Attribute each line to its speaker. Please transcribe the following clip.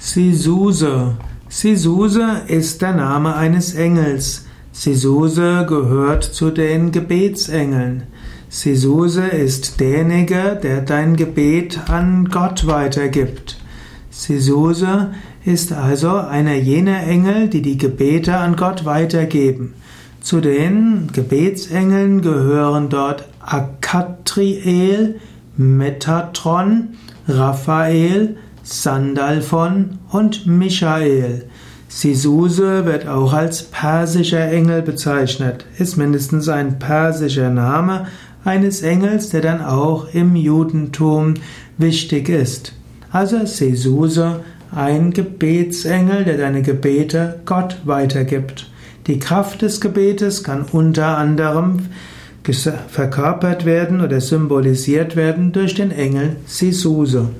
Speaker 1: Sisuse. Sisuse ist der Name eines Engels. Sisuse gehört zu den Gebetsengeln. Sisuse ist derjenige, der dein Gebet an Gott weitergibt. Sisuse ist also einer jener Engel, die die Gebete an Gott weitergeben. Zu den Gebetsengeln gehören dort Akatriel, Metatron, Raphael, Sandalphon und Michael. Sisuse wird auch als persischer Engel bezeichnet, ist mindestens ein persischer Name eines Engels, der dann auch im Judentum wichtig ist. Also Sisuse, ein Gebetsengel, der deine Gebete Gott weitergibt. Die Kraft des Gebetes kann unter anderem verkörpert werden oder symbolisiert werden durch den Engel Sisuse.